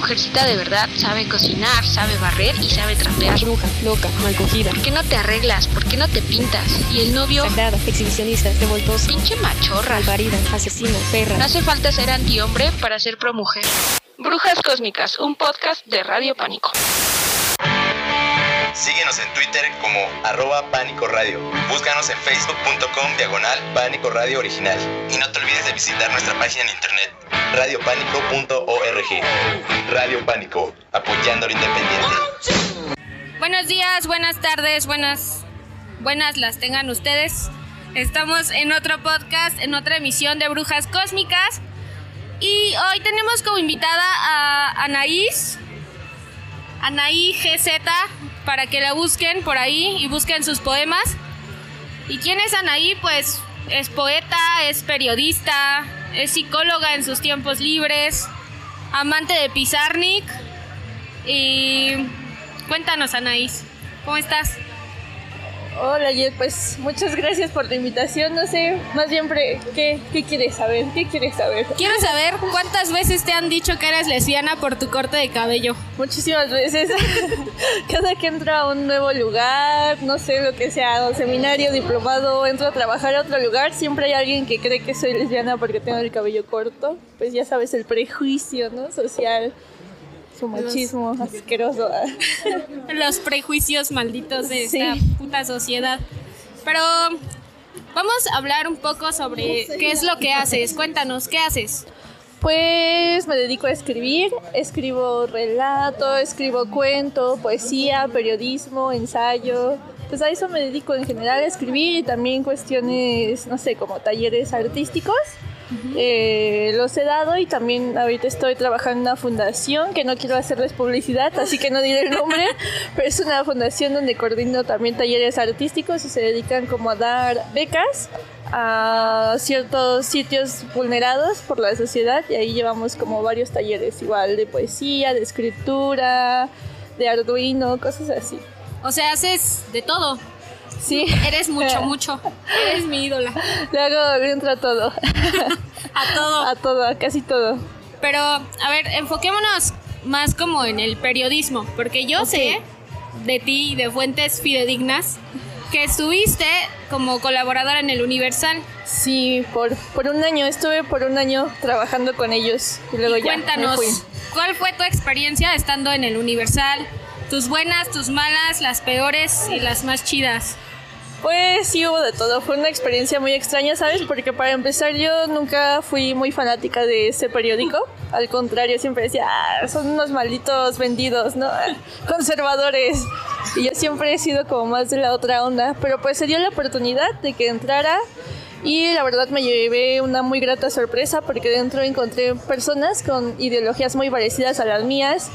mujercita de verdad sabe cocinar, sabe barrer y sabe trapear. Bruja, loca, mal cogida. ¿Por qué no te arreglas? ¿Por qué no te pintas? Y el novio, Sagrada, exhibicionista, revoltosa, pinche machorra. malparida, asesina, No perra. hace falta ser antihombre para ser promujer. Brujas Cósmicas, un podcast de Radio Pánico. Síguenos en Twitter como arroba Pánico Radio. Búscanos en facebook.com diagonal Pánico Radio Original. Y no te olvides de visitar nuestra página en internet radiopánico.org. Radio Pánico, apoyando lo independiente. Buenos días, buenas tardes, buenas, buenas las tengan ustedes. Estamos en otro podcast, en otra emisión de Brujas Cósmicas. Y hoy tenemos como invitada a Anaís, Anaí GZ, para que la busquen por ahí y busquen sus poemas. ¿Y quién es Anaí? Pues es poeta, es periodista, es psicóloga en sus tiempos libres, amante de Pizarnik. Y cuéntanos, Anaís, ¿cómo estás? Hola, Jet, pues muchas gracias por la invitación. No sé, más bien, ¿qué, qué quieres saber? ¿Qué quieres saber? Quiero saber cuántas veces te han dicho que eres lesbiana por tu corte de cabello. Muchísimas veces. Cada que entro a un nuevo lugar, no sé lo que sea, un seminario, diplomado, entro a trabajar a otro lugar, siempre hay alguien que cree que soy lesbiana porque tengo el cabello corto. Pues ya sabes, el prejuicio, ¿no? Social. Su machismo asqueroso. Los prejuicios malditos de Sí. esta puta sociedad. Pero vamos a hablar un poco sobre qué es lo que haces. Cuéntanos, ¿qué haces? Pues me dedico a escribir, escribo relato, escribo cuento, poesía, periodismo, ensayo. Pues a eso me dedico en general a escribir y también cuestiones, no sé, como talleres artísticos. Eh, los he dado y también ahorita estoy trabajando en una fundación que no quiero hacerles publicidad, así que no diré el nombre, pero es una fundación donde coordino también talleres artísticos y se dedican como a dar becas a ciertos sitios vulnerados por la sociedad y ahí llevamos como varios talleres igual de poesía, de escritura, de arduino, cosas así. O sea, haces de todo. Sí, Eres mucho, mucho. Eres mi ídola. le hago le entro a todo, A todo. a todo, a casi todo. Pero, a ver, enfoquémonos más como en el periodismo, porque yo sé de ti, de fuentes fidedignas, que estuviste como colaboradora en el Universal. Sí, por, por un año, estuve por un año trabajando con ellos y luego Y ya me cuéntanos, fui. ¿cuál fue tu experiencia estando en el Universal? Tus buenas, tus malas, las peores y las más chidas. Pues sí hubo de todo, fue una experiencia muy extraña, ¿sabes? Porque para empezar yo nunca fui muy fanática de ese periódico, al contrario, siempre decía, "Ah, son unos malditos vendidos, ¿no? Conservadores. Y yo siempre he sido como más de la otra onda, pero pues se dio la oportunidad de que entrara y la verdad me llevé una muy grata sorpresa porque dentro encontré personas con ideologías muy parecidas a las mías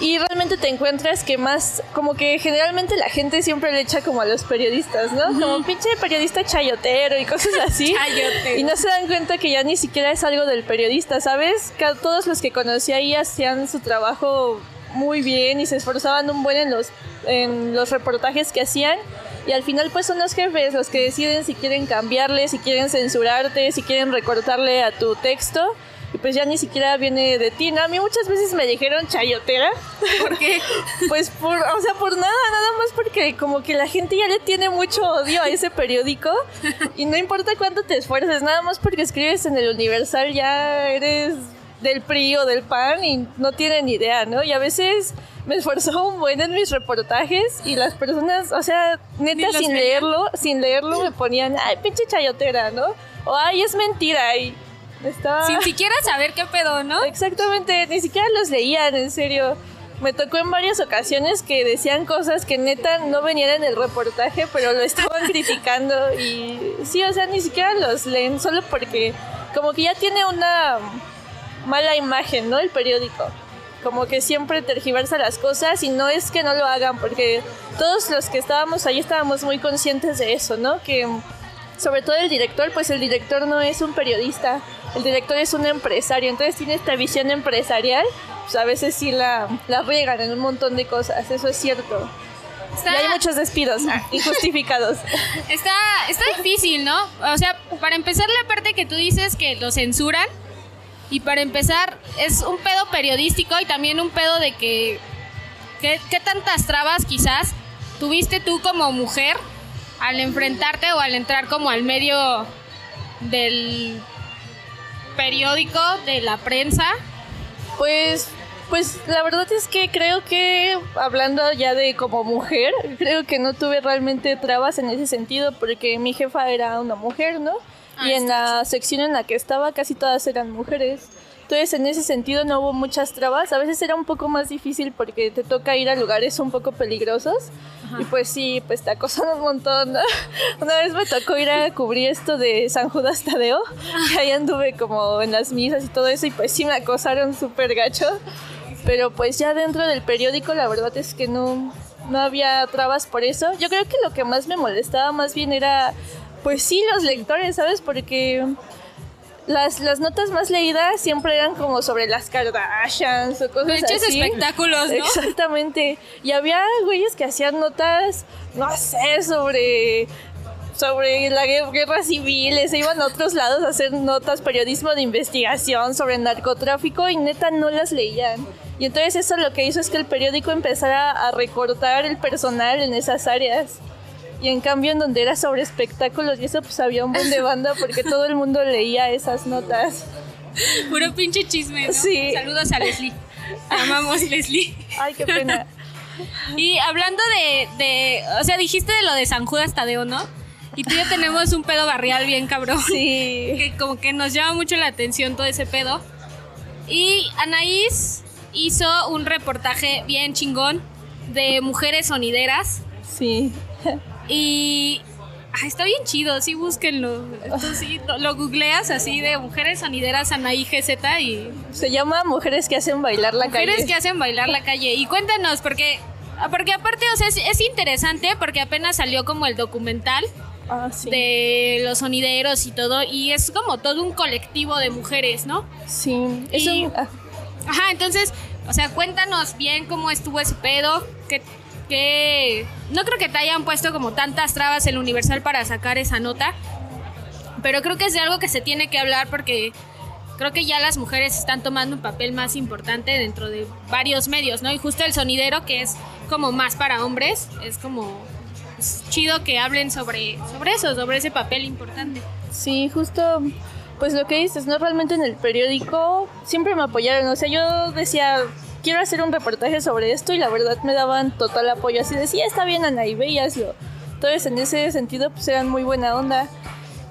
y realmente te encuentras que más, como que generalmente la gente siempre le echa como a los periodistas, ¿no? Como pinche periodista chayotero y cosas así. Chayotero. Y no se dan cuenta que ya ni siquiera es algo del periodista, ¿sabes? Que todos los que conocí ahí hacían su trabajo muy bien y se esforzaban un buen en los, en los reportajes que hacían. Y al final pues son los jefes los que deciden si quieren cambiarle, si quieren censurarte, si quieren recortarle a tu texto. Y pues ya ni siquiera viene de ti, ¿no? A mí muchas veces me dijeron chayotera. ¿Por qué? Pues por, o sea, por nada, nada más porque como que la gente ya le tiene mucho odio a ese periódico y no importa cuánto te esfuerces, nada más porque escribes en el Universal ya eres del PRI o del PAN y no tienen idea, ¿no? Y a veces me esforzó un buen en mis reportajes y las personas, o sea, neta sin leerlo, sin leerlo me ponían, ay, pinche chayotera, ¿no? O ay, es mentira y estaba... Sin siquiera saber qué pedo, ¿no? Exactamente, ni siquiera los leían, en serio. Me tocó en varias ocasiones que decían cosas que neta no venían en el reportaje, pero lo estaban criticando y sí, o sea, ni siquiera los leen, solo porque como que ya tiene una mala imagen, ¿no? El periódico. Como que siempre tergiversa las cosas y no es que no lo hagan, porque todos los que estábamos ahí estábamos muy conscientes de eso, ¿no? Que sobre todo el director, pues el director no es un periodista, el director es un empresario, entonces tiene esta visión empresarial, pues a veces sí la, la riegan en un montón de cosas, eso es cierto. Está, Y hay muchos despidos injustificados. está, está difícil, ¿no? O sea, para empezar la parte que tú dices que lo censuran, Y para empezar, es un pedo periodístico y también un pedo de que. ¿Qué, qué tantas trabas quizás tuviste tú como mujer al enfrentarte o al entrar como al medio del periódico, de la prensa? Pues, pues la verdad es que creo que hablando ya de como mujer, creo que no tuve realmente trabas en ese sentido porque mi jefa era una mujer, ¿no? Ah, y en la sección en la que estaba casi todas eran mujeres. Entonces en ese sentido no hubo muchas trabas. A veces era un poco más difícil porque te toca ir a lugares un poco peligrosos. Y pues sí, pues te acosan un montón. ¿no? Una vez me tocó ir a cubrir esto de San Judas Tadeo. Y ahí anduve como en las misas y todo eso. Y pues sí me acosaron súper gacho. Pero pues ya dentro del periódico la verdad es que no, no había trabas por eso. Yo creo que lo que más me molestaba más bien era, pues sí, los lectores, ¿sabes? Porque las, las notas más leídas siempre eran como sobre las Kardashians o cosas así. espectáculos, ¿no? Exactamente. Y había güeyes que hacían notas, no sé, sobre sobre la guer- guerra civil, se iban a otros lados a hacer notas, periodismo de investigación sobre narcotráfico y neta no las leían. Y entonces eso lo que hizo es que el periódico empezara a recortar el personal en esas áreas. Y en cambio en donde era sobre espectáculos y eso pues había un buen de banda porque todo el mundo leía esas notas. Puro pinche chisme, ¿no? Sí. Saludos a Leslie. Amamos, Leslie. Ay, qué pena. Y hablando de, de, o sea, dijiste de lo de San Judas Tadeo, ¿no? Y tú y yo tenemos un pedo barrial bien cabrón. Sí. Que como que nos llama mucho la atención todo ese pedo. Y Anaís hizo un reportaje bien chingón de mujeres sonideras. Sí. Y ah, está bien chido, sí, búsquenlo. Esto sí, lo, googleas así de mujeres sonideras Anaí GZ y Se llama Mujeres que hacen bailar la mujeres calle. que hacen bailar la calle. Y cuéntanos, porque, porque aparte, o sea, es, es interesante porque apenas salió como el documental Ah, sí. de los sonideros y todo, y es como todo un colectivo de mujeres, ¿no? Sí. Es Y- un- ah, Ajá, entonces, o sea, cuéntanos bien cómo estuvo ese pedo, que, que no creo que te hayan puesto como tantas trabas el Universal para sacar esa nota, pero creo que es de algo que se tiene que hablar porque creo que ya las mujeres están tomando un papel más importante dentro de varios medios, ¿no? Y justo el sonidero, que es como más para hombres, es como es chido que hablen sobre, sobre eso, sobre ese papel importante. Sí, justo, pues lo que dices, ¿no? Realmente en el periódico siempre me apoyaron, o sea, yo decía, quiero hacer un reportaje sobre esto y la verdad me daban total apoyo, así decía, está bien Ana y ve y hazlo. Entonces en ese sentido pues eran muy buena onda.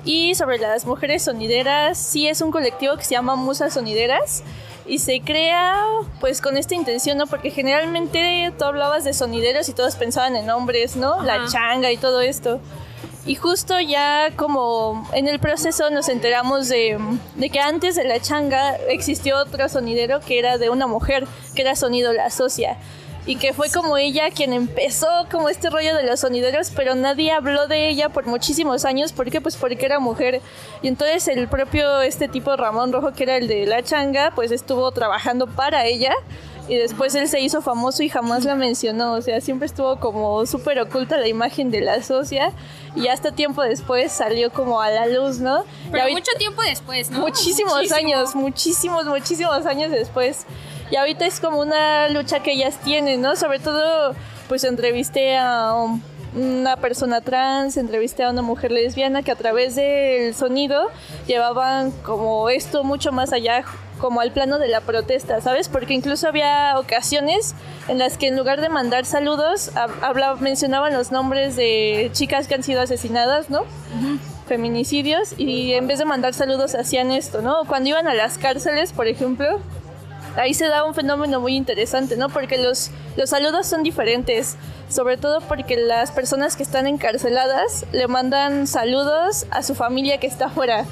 Y sobre las mujeres sonideras, sí es un colectivo que se llama Musas Sonideras y se crea pues con esta intención, ¿no? Porque generalmente tú hablabas de sonideros y todos pensaban en hombres, ¿no? La Ajá. changa y todo esto. Y justo ya como en el proceso nos enteramos de, que antes de la changa existió otro sonidero que era de una mujer, que era Sonido La Socia. Y que fue como ella quien empezó como este rollo de los sonideros, pero nadie habló de ella por muchísimos años. ¿Por qué? Pues porque era mujer. Y entonces el propio este tipo Ramón Rojo, que era el de la changa, pues estuvo trabajando para ella. Y después él se hizo famoso y jamás la mencionó. O sea, siempre estuvo como súper oculta la imagen de la socia. Y hasta tiempo después salió como a la luz, ¿no? Pero mucho tiempo después, ¿no? Muchísimos Muchísimo. años, muchísimos, muchísimos años después. Y ahorita es como una lucha que ellas tienen, ¿no? Sobre todo, pues entrevisté a una persona trans, entrevisté a una mujer lesbiana que a través del sonido llevaban como esto mucho más allá, como al plano de la protesta, ¿sabes? Porque incluso había ocasiones en las que en lugar de mandar saludos, hab- habla- mencionaban los nombres de chicas que han sido asesinadas, ¿no? feminicidios y en vez de mandar saludos hacían esto, ¿no? Cuando iban a las cárceles, por ejemplo, ahí se da un fenómeno muy interesante, ¿no? Porque los, los saludos son diferentes, sobre todo porque las personas que están encarceladas le mandan saludos a su familia que está afuera,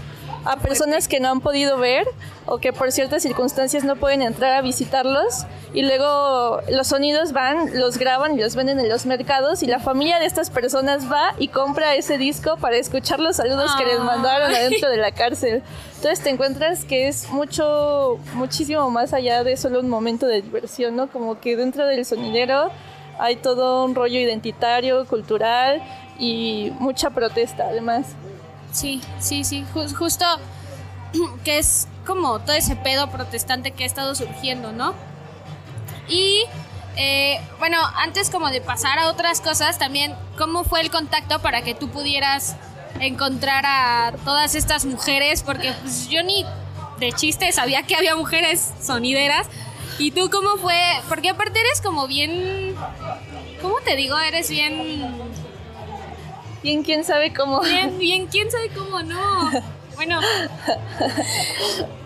a personas que no han podido ver o que por ciertas circunstancias no pueden entrar a visitarlos y luego los sonidos van, los graban y los venden en los mercados y la familia de estas personas va y compra ese disco para escuchar los saludos que les mandaron Ay. adentro de la cárcel. Entonces te encuentras que es mucho, muchísimo más allá de solo un momento de diversión, ¿no? Como que dentro del sonidero hay todo un rollo identitario, cultural y mucha protesta además. Sí, sí, sí, ju- justo que es como todo ese pedo protestante que ha estado surgiendo, ¿no? Y eh, bueno, antes como de pasar a otras cosas, también, ¿cómo fue el contacto para que tú pudieras encontrar a todas estas mujeres? Porque pues, yo ni de chiste sabía que había mujeres sonideras. ¿Y tú cómo fue? Porque aparte eres como bien... ¿Cómo te digo? Eres bien... Bien, quién sabe cómo. Bien, bien, quién sabe cómo no. Bueno,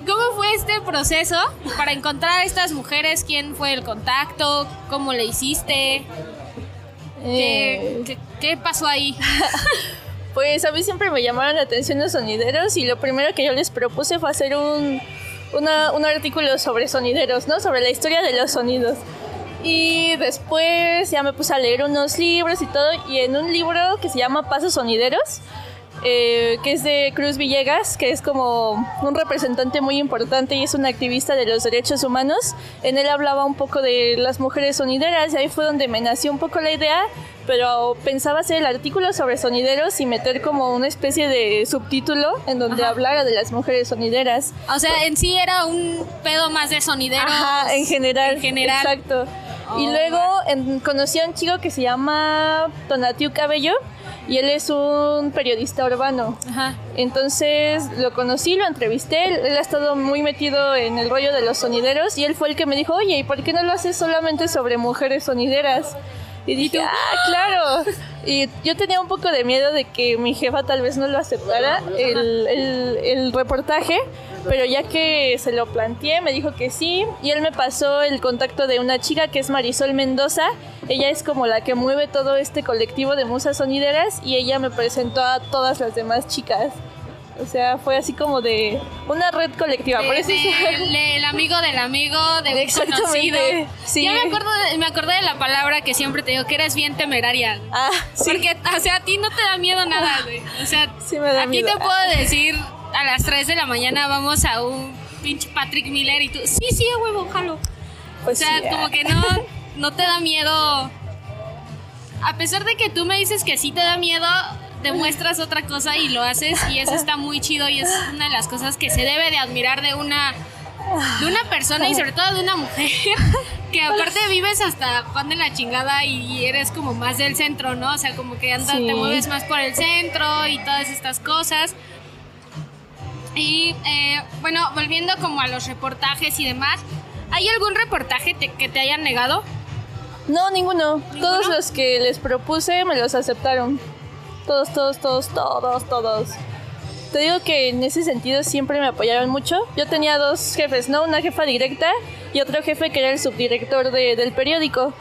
¿cómo fue este proceso para encontrar a estas mujeres? ¿Quién fue el contacto? ¿Cómo le hiciste? ¿Qué, Eh, qué- qué pasó ahí? Pues a mí siempre me llamaron la atención los sonideros y lo primero que yo les propuse fue hacer un, una- un artículo sobre sonideros, ¿no? Sobre la historia de los sonidos. Y después ya me puse a leer unos libros y todo, y en un libro que se llama Pasos Sonideros, eh, que es de Cruz Villegas, que es como un representante muy importante y es un activista de los derechos humanos. En él hablaba un poco de las mujeres sonideras y ahí fue donde me nació un poco la idea, pero pensaba hacer el artículo sobre sonideros y meter como una especie de subtítulo en donde Ajá. hablara de las mujeres sonideras. O sea, en sí era un pedo más de sonideros. Ajá, en general. En general. Exacto. y Oh, luego en- conocí a un chico que se llama Tonatiu Cabello y él es un periodista urbano. Ajá. Entonces lo conocí, lo entrevisté, él, él ha estado muy metido en el rollo de los sonideros y él fue el que me dijo, oye, ¿y por qué no lo haces solamente sobre mujeres sonideras? Y dije, ah, claro. Y yo tenía un poco de miedo de que mi jefa tal vez no lo aceptara, el, el- el reportaje, pero ya que se lo planteé, me dijo que sí. Y él me pasó el contacto de una chica que es Marisol Mendoza. Ella es como la que mueve todo este colectivo de musas sonideras y ella me presentó a todas las demás chicas. O sea, fue así como de una red colectiva. Por De- eso es- del- del amigo del amigo, de un conocido. sí. Ya me acuerdo de- me acordé de la palabra que siempre te digo, que eres bien temeraria. Ah, sí. Porque, o sea, a ti no te da miedo nada, güey. O sea, Sí me da a ti te puedo decir a las 3 de la mañana vamos a un pinche Patrick Miller y tú, sí, sí, a huevo, jalo. Pues o sea, sí, como ah. que no, no te da miedo. A pesar de que tú me dices que sí te da miedo, demuestras otra cosa y lo haces y eso está muy chido y es una de las cosas que se debe de admirar de una de una persona y sobre todo de una mujer que aparte vives hasta Juan de la chingada y eres como más del centro, ¿no? O sea, como que andas, Sí. te mueves más por el centro y todas estas cosas. Y eh, bueno, volviendo como a los reportajes y demás, ¿hay algún reportaje te- que te hayan negado? No, ninguno. ¿Ninguno? Todos los que les propuse me los aceptaron. Todos, todos, todos, todos, todos. Te digo que en ese sentido siempre me apoyaron mucho. Yo tenía dos jefes, ¿no? Una jefa directa y otro jefe que era el subdirector de- del periódico.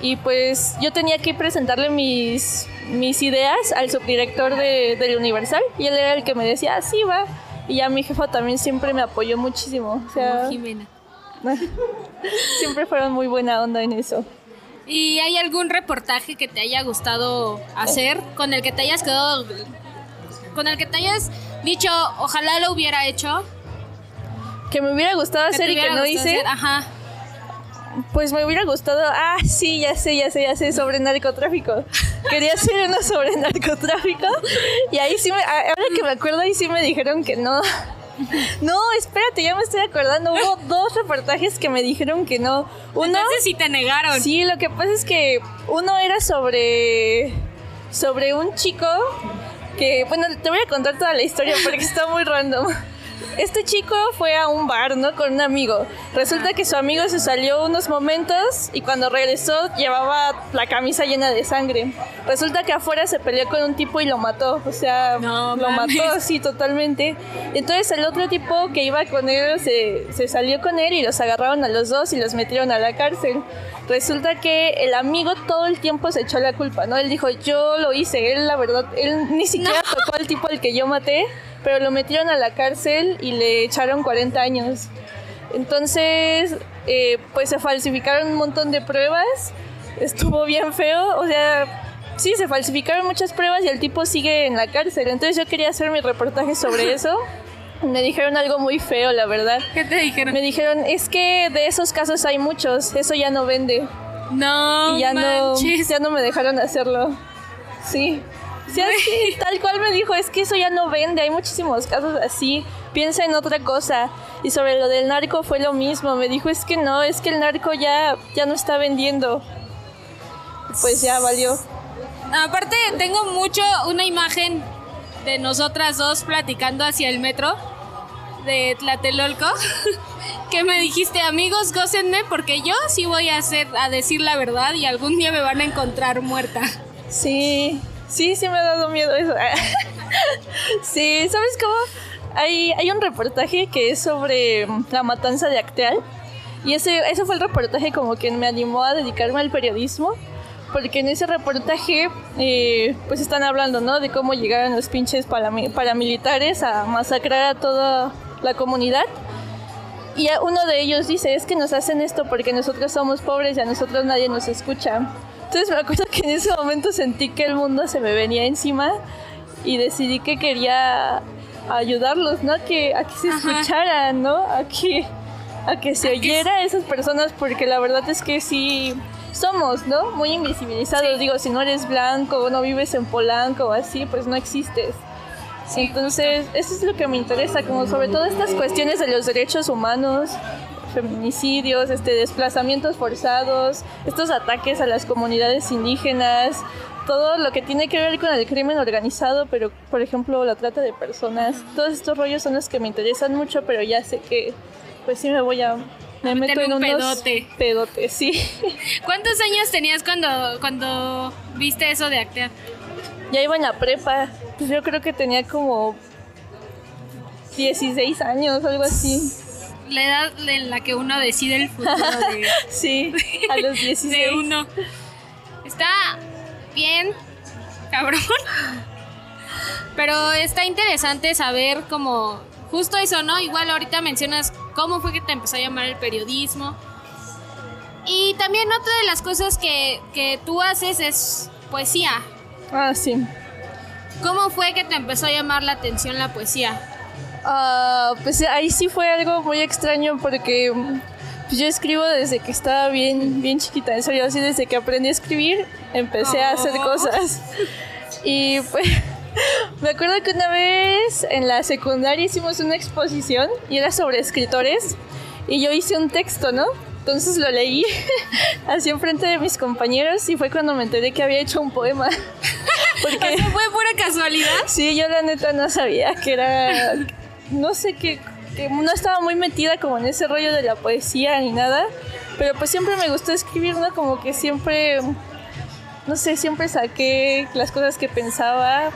Y pues yo tenía que presentarle mis, mis ideas al subdirector de, del Universal y él era el que me decía, ah, sí, va. Y ya mi jefa también siempre me apoyó muchísimo. O sea, Jimena. siempre fueron muy buena onda en eso. ¿Y hay algún reportaje que te haya gustado hacer con el que te hayas quedado con el que te hayas dicho, ojalá lo hubiera hecho? Que me hubiera gustado hacer y que no hice. hacer? Ajá. Pues me hubiera gustado, ah, sí, ya sé, ya sé, ya sé, sobre narcotráfico. Quería hacer uno sobre narcotráfico y ahí sí me, ahora que me acuerdo, ahí sí me dijeron que no. No, espérate, ya me estoy acordando, hubo dos reportajes que me dijeron que no. Uno, Entonces sí te negaron. sí, lo que pasa es que uno era sobre, sobre un chico que, bueno, te voy a contar toda la historia porque está muy random. Este chico fue a un bar, ¿no? Con un amigo. Resulta que su amigo se salió unos momentos y cuando regresó llevaba la camisa llena de sangre. Resulta que afuera se peleó con un tipo y lo mató. O sea, No lo mames. mató, sí, totalmente. Entonces el otro tipo que iba con él se, se salió con él y los agarraron a los dos y los metieron a la cárcel. Resulta que el amigo todo el tiempo se echó la culpa, ¿no? Él dijo, yo lo hice, él la verdad, él ni siquiera tocó al tipo al que yo maté, pero lo metieron a la cárcel y le echaron 40 años. Entonces, eh, pues se falsificaron un montón de pruebas, estuvo bien feo, o sea, sí, se falsificaron muchas pruebas y el tipo sigue en la cárcel. Entonces yo quería hacer mi reportaje sobre eso. Me dijeron algo muy feo, la verdad. ¿Qué te dijeron? Me dijeron, es que de esos casos hay muchos, eso ya no vende. No, y ya no, manches. ya no me dejaron hacerlo. Sí. Sí, así, tal cual me dijo, es que eso ya no vende, hay muchísimos casos así, piensa en otra cosa. Y sobre lo del narco fue lo mismo. Me dijo, es que no, es que el narco ya, ya no está vendiendo. Pues ya valió. Aparte, tengo mucho una imagen de nosotras dos platicando hacia el metro de Tlatelolco. que me dijiste, amigos, gócenme porque yo sí voy a hacer, a decir la verdad y algún día me van a encontrar muerta. Sí, sí, sí me ha dado miedo eso. sí, ¿sabes cómo? Hay, hay un reportaje que es sobre la matanza de Acteal. Y ese, ese fue el reportaje como que me animó a dedicarme al periodismo. Porque en ese reportaje, eh, pues están hablando, ¿no? De cómo llegaron los pinches paramilitares a masacrar a toda la comunidad. Y uno de ellos dice, es que nos hacen esto porque nosotros somos pobres y a nosotros nadie nos escucha. Entonces me acuerdo que en ese momento sentí que el mundo se me venía encima y decidí que quería ayudarlos, ¿no? A que, a que se escucharan, ¿no? A que, a que se oyera a esas personas porque la verdad es que sí somos, ¿no? Muy invisibilizados. Digo, si no eres blanco, no vives en Polanco o así, pues no existes. Entonces, eso es lo que me interesa, como sobre todo estas cuestiones de los derechos humanos, feminicidios, este, desplazamientos forzados, estos ataques a las comunidades indígenas, todo lo que tiene que ver con el crimen organizado, pero por ejemplo la trata de personas, todos estos rollos son los que me interesan mucho, pero ya sé que pues sí me voy a me meto en un unos pedote. pedotes, sí. ¿Cuántos años tenías cuando cuando viste eso de Actea? Ya iba en la prepa, pues yo creo que tenía como 16 años, algo así. La edad en la que uno decide el futuro de, Sí, a los 16. de uno. Está bien, cabrón. Pero está interesante saber como justo eso, ¿no? Igual ahorita mencionas cómo fue que te empezó a llamar el periodismo. Y también otra de las cosas que, que tú haces es poesía. Ah, sí. ¿Cómo fue que te empezó a llamar la atención la poesía? Ah, pues ahí sí fue algo muy extraño porque pues, yo escribo desde que estaba bien, bien chiquita, en serio, así desde que aprendí a escribir empecé a hacer Oh. cosas. Y pues me acuerdo que una vez en la secundaria hicimos una exposición y era sobre escritores y yo hice un texto, ¿no? Entonces lo leí así enfrente de mis compañeros y fue cuando me enteré que había hecho un poema. Porque ¿Eso fue pura casualidad? Sí, yo la neta no sabía que era. No sé qué. que no estaba muy metida como en ese rollo de la poesía ni nada. Pero pues siempre me gustó escribir, ¿no? Como que siempre. No sé, siempre saqué las cosas que pensaba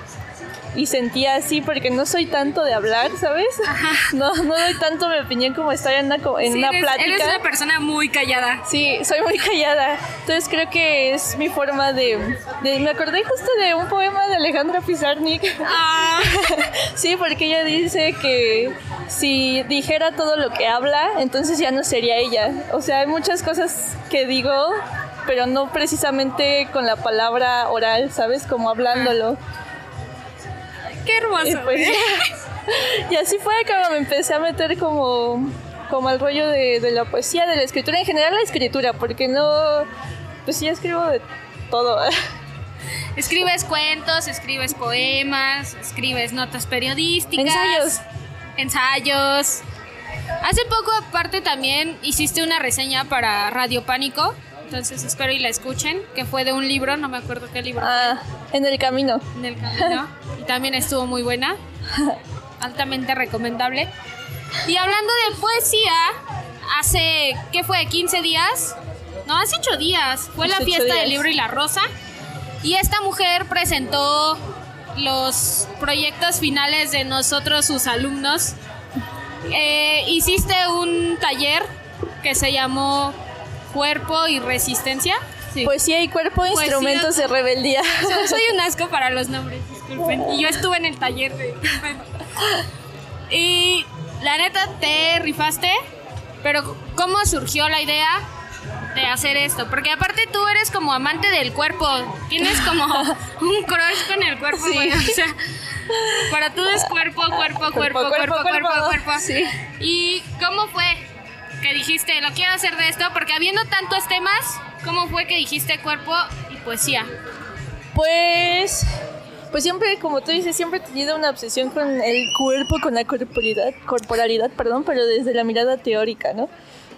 y sentía así porque no soy tanto de hablar, ¿sabes? No, no doy tanto mi opinión como estar en una, en Sí, una eres, plática. eres una persona muy callada. Sí, soy muy callada. Entonces creo que es mi forma de, de- Me acordé justo de un poema de Alejandra Pizarnik. Ah, Sí, porque ella dice que si dijera todo lo que habla, entonces ya no sería ella. O sea, hay muchas cosas que digo, pero no precisamente con la palabra oral, ¿sabes? Como hablándolo. Qué hermoso. Y, pues, y así fue como me empecé a meter como, como al rollo de, de la poesía, de la escritura, en general la escritura, porque no, pues sí escribo de todo. Escribes cuentos, escribes poemas, escribes notas periodísticas. Ensayos. Ensayos. Hace poco, aparte, también hiciste una reseña para Radio Pánico. Entonces espero y la escuchen, que fue de un libro, no me acuerdo qué libro. Ah, en el camino. en el camino y también estuvo muy buena, altamente recomendable. Y hablando de poesía, hace, ¿qué fue? ¿15 días? No, hace 8 días. Fue la fiesta del libro y la rosa. Y esta mujer presentó los proyectos finales de nosotros, sus alumnos. Eh, hiciste un taller que se llamó Cuerpo y Resistencia. Sí. Poesía y cuerpo, Poesía. instrumentos de rebeldía. Soy- un asco para los nombres, disculpen. Y yo estuve en el taller de. Y la neta, te rifaste. Pero, ¿cómo surgió la idea de hacer esto? Porque aparte tú eres como amante del cuerpo. Tienes como un crush con el cuerpo, Sí. O sea, para tú es cuerpo, cuerpo, cuerpo, cuerpo, cuerpo, cuerpo, cuerpo. cuerpo. Sí. ¿Y cómo fue que dijiste, lo quiero hacer de esto? Porque habiendo tantos temas, ¿cómo fue que dijiste cuerpo y poesía? Pues pues siempre, como tú dices, siempre he tenido una obsesión con el cuerpo, con la corporalidad, corporalidad, perdón, pero desde la mirada teórica, ¿no?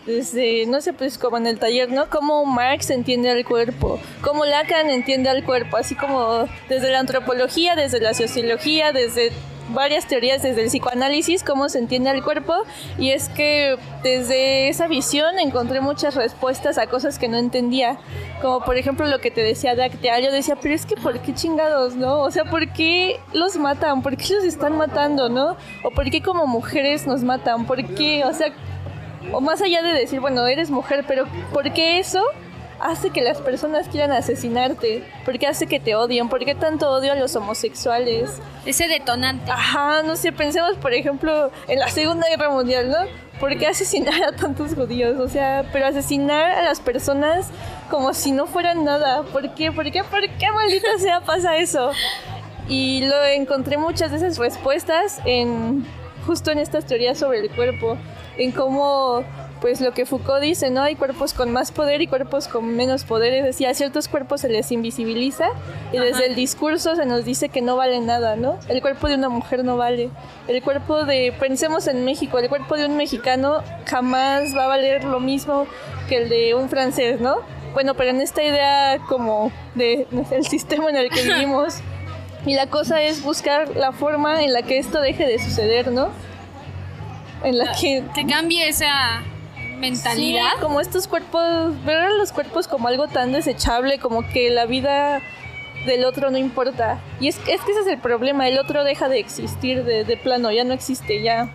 Desde, no sé, pues como en el taller, ¿no? Cómo Marx entiende al cuerpo, cómo Lacan entiende al cuerpo, así como desde la antropología, desde la sociología, desde varias teorías desde el psicoanálisis, cómo se entiende al cuerpo, y es que desde esa visión encontré muchas respuestas a cosas que no entendía, como por ejemplo lo que te decía Dactea, yo decía, pero es que ¿por qué chingados, no? O sea, ¿por qué los matan? ¿Por qué los están matando, no? ¿O por qué como mujeres nos matan? ¿Por qué? O sea, o más allá de decir, bueno, eres mujer, pero ¿por qué eso? Hace que las personas quieran asesinarte, porque hace que te odien, ¿por qué tanto odio a los homosexuales? Ese detonante. Ajá, no sé, pensemos por ejemplo en la Segunda Guerra Mundial, ¿no? ¿Por qué asesinar a tantos judíos? O sea, pero asesinar a las personas como si no fueran nada. ¿Por qué? ¿Por qué? ¿Por qué maldita sea pasa eso? Y lo encontré muchas de esas respuestas en justo en estas teorías sobre el cuerpo, en cómo pues lo que Foucault dice, ¿no? Hay cuerpos con más poder y cuerpos con menos poder. Es decir, a ciertos cuerpos se les invisibiliza y desde el discurso se nos dice que no vale nada, ¿no? El cuerpo de una mujer no vale. El cuerpo de, pensemos en México, el cuerpo de un mexicano jamás va a valer lo mismo que el de un francés, ¿no? Bueno, pero en esta idea como de el sistema en el que vivimos y la cosa es buscar la forma en la que esto deje de suceder, ¿no? En la que Que cambie esa mentalidad. Como estos cuerpos, ver a los cuerpos como algo tan desechable, como que la vida del otro no importa. Y es, es que ese es el problema, el otro deja de existir de, de plano, ya no existe, ya.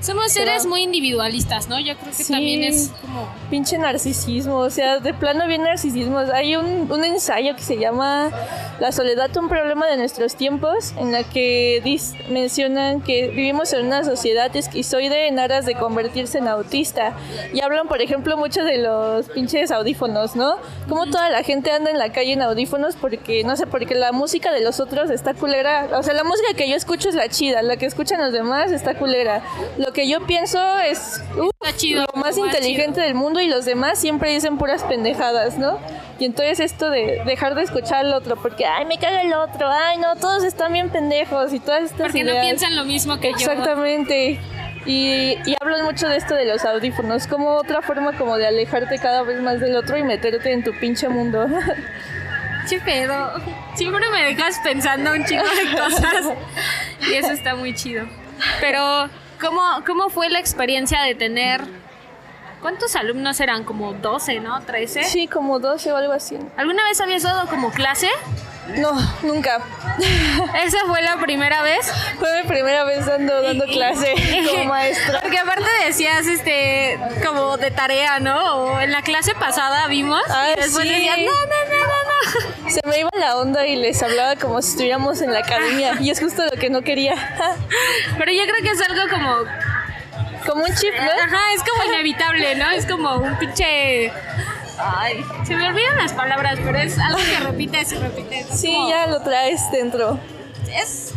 Somos seres muy individualistas, ¿no? Yo creo que Sí. también es como... Pinche narcisismo, o sea, de plano bien narcisismo. Hay un, un ensayo que se llama La soledad, un problema de nuestros tiempos, en la que dis- mencionan que vivimos en una sociedad esquizoide en aras de convertirse en autista. Y hablan, por ejemplo, mucho de los pinches audífonos, ¿no? Como toda la gente anda en la calle en audífonos porque, no sé, porque la música de los otros está culera. O sea, la música que yo escucho es la chida, la que escuchan los demás está culera. Lo que yo pienso es... uh, chido. lo más inteligente del mundo y los demás siempre dicen puras pendejadas, ¿no? Y entonces esto de dejar de escuchar al otro, porque, ay, me caga el otro, ay, no, todos están bien pendejos y todas estas Porque no ideas. piensan lo mismo que yo. Exactamente. Y, y hablan mucho de esto de los audífonos, como otra forma como de alejarte cada vez más del otro y meterte en tu pinche mundo. Che pedo. Siempre me dejas pensando un chingo de cosas. Y eso está muy chido. Pero, ¿cómo, cómo fue la experiencia de tener... ¿Cuántos alumnos eran? Como 12, ¿no? ¿13? sí, como 12 o algo así. ¿Alguna vez habías dado como clase? No, nunca. ¿Esa fue la primera vez? Fue mi primera vez dando, dando clase como maestra. Porque aparte decías, este, como de tarea, ¿no? O en la clase pasada vimos. Ah, y después sí. decías, no, no, no, no, no. Se me iba la onda y les hablaba como si estuviéramos en la academia. Y es justo lo que no quería. Pero yo creo que es algo como Como un chip, ¿no? Ajá, es como inevitable, ¿no? Es como un pinche. Ay, se me olvidan las palabras, pero es algo que repites y repites. Es Sí, como- ya lo traes dentro. Es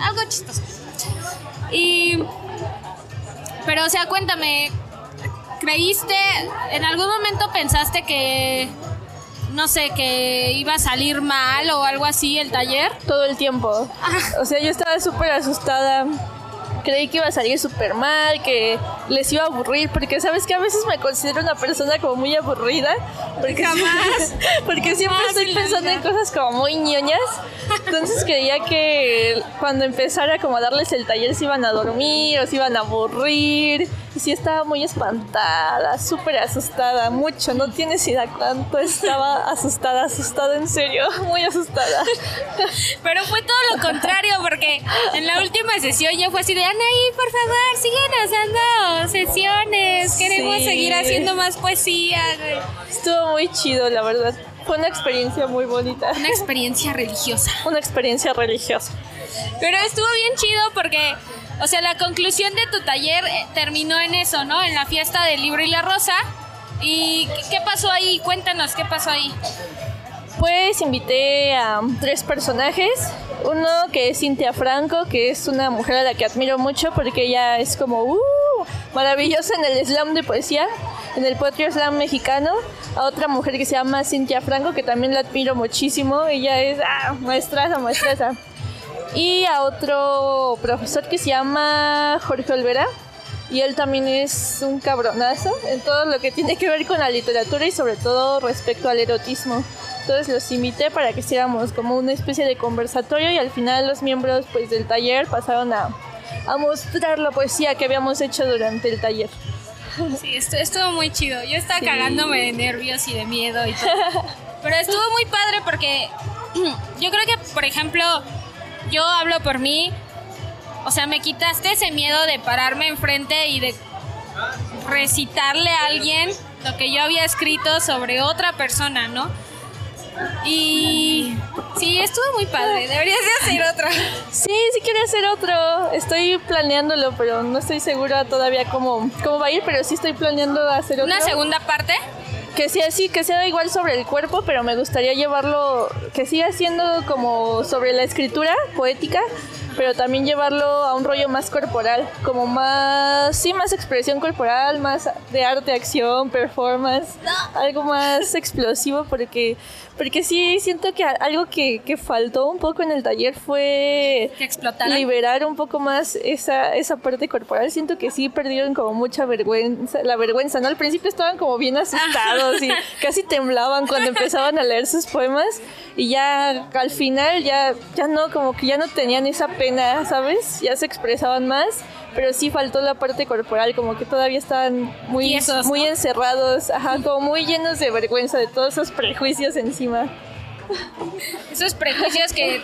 algo chistoso. Y. Pero, o sea, cuéntame. ¿Creíste, en algún momento pensaste que. No sé, que iba a salir mal o algo así el taller? Todo el tiempo. O sea, yo estaba súper asustada. Creí que iba a salir súper mal, que les iba a aburrir, porque sabes que a veces me considero una persona como muy aburrida. Porque Jamás. porque siempre estoy pensando en cosas como muy ñoñas. Entonces creía que cuando empezara como a darles el taller se iban a dormir o se iban a aburrir. Sí estaba muy espantada, súper asustada, mucho. No tienes idea cuánto estaba asustada, asustada en serio, muy asustada. Pero fue todo lo contrario, porque en la última sesión ya fue así de Anaí, por favor, síguenos dando sesiones. Queremos Sí. seguir haciendo más poesía. güey". Estuvo muy chido, la verdad. Fue una experiencia muy bonita. Una experiencia religiosa. Una experiencia religiosa. Pero estuvo bien chido porque, o sea, la conclusión de tu taller eh, terminó en eso, ¿no? En la fiesta del libro y la rosa. ¿Y qué- pasó ahí? Cuéntanos, ¿qué pasó ahí? Pues invité a tres personajes. Uno que es Cintia Franco, que es una mujer a la que admiro mucho porque ella es como uh, maravillosa en el slam de poesía, en el poetry slam mexicano. A otra mujer que se llama Cintia Franco, que también la admiro muchísimo. Ella es ah, maestraza, maestraza. Y a otro profesor que se llama Jorge Olvera. Y él también es un cabronazo en todo lo que tiene que ver con la literatura y sobre todo respecto al erotismo. Entonces los invité para que hiciéramos como una especie de conversatorio y al final los miembros pues del taller pasaron a, a mostrar la poesía que habíamos hecho durante el taller. Sí, estu- estuvo muy chido. Yo estaba cagándome de nervios y de miedo y todo. Pero estuvo muy padre porque yo creo que, por ejemplo, yo hablo por mí. O sea, me quitaste ese miedo de pararme enfrente y de recitarle a alguien lo que yo había escrito sobre otra persona, ¿no? Y sí, estuvo muy padre. Deberías de hacer otra. Sí, sí quiero hacer otro. Estoy planeándolo, pero no estoy segura todavía cómo, cómo va a ir, pero sí estoy planeando hacer otro. Una segunda parte. Que sea así, que sea igual sobre el cuerpo, pero me gustaría llevarlo, que siga siendo como sobre la escritura poética, pero también llevarlo a un rollo más corporal, como más, sí, más expresión corporal, más de arte, acción, performance, algo más explosivo, porque, porque sí siento que algo que, que faltó un poco en el taller fue Que explotaran. liberar un poco más esa, esa parte corporal. Siento que sí perdieron como mucha vergüenza, la vergüenza, ¿no? Al principio estaban como bien asustados y casi temblaban cuando empezaban a leer sus poemas y ya al final ya, ya no, como que ya no tenían esa pena, ¿sabes? Ya se expresaban más. Pero sí faltó la parte corporal, como que todavía estaban muy, Tiesos, ¿no? muy encerrados, ajá, como muy llenos de vergüenza de todos esos prejuicios encima. Esos prejuicios que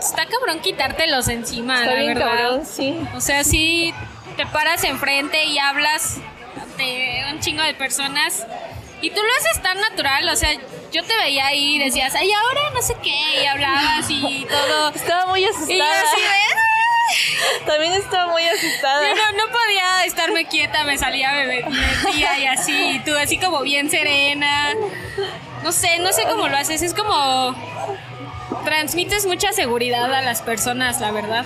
está cabrón quitártelos encima, Está la bien verdad. cabrón, sí. O sea, si te paras enfrente y hablas de un chingo de personas y tú lo haces tan natural, o sea, yo te veía ahí y decías, ay, ahora no sé qué, y hablabas y todo. Estaba muy Y yo asustada. así de... También estaba muy asustada. Yo no, no podía estarme quieta, me salía, me metía y así, y tú así como bien serena. No sé, no sé cómo lo haces, es como... Transmites mucha seguridad a las personas, la verdad.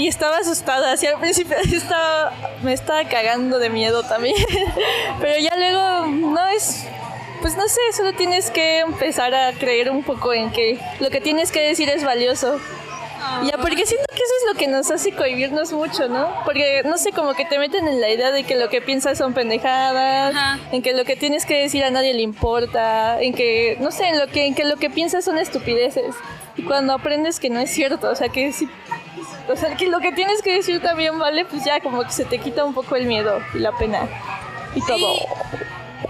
Y estaba asustada, así al principio estaba, me estaba cagando de miedo también. Pero ya luego, no es, pues no sé, solo tienes que empezar a creer un poco en que lo que tienes que decir es valioso. Ya, porque siento que eso es lo que nos hace cohibirnos mucho, ¿no? Porque, no sé, como que te meten en la idea de que lo que piensas son pendejadas, Ajá. en que lo que tienes que decir a nadie le importa, en que, no sé, en, lo que, en que lo que piensas son estupideces. Y cuando aprendes que no es cierto, o sea, que sí o sea, que lo que tienes que decir también vale, pues ya como que se te quita un poco el miedo y la pena y todo.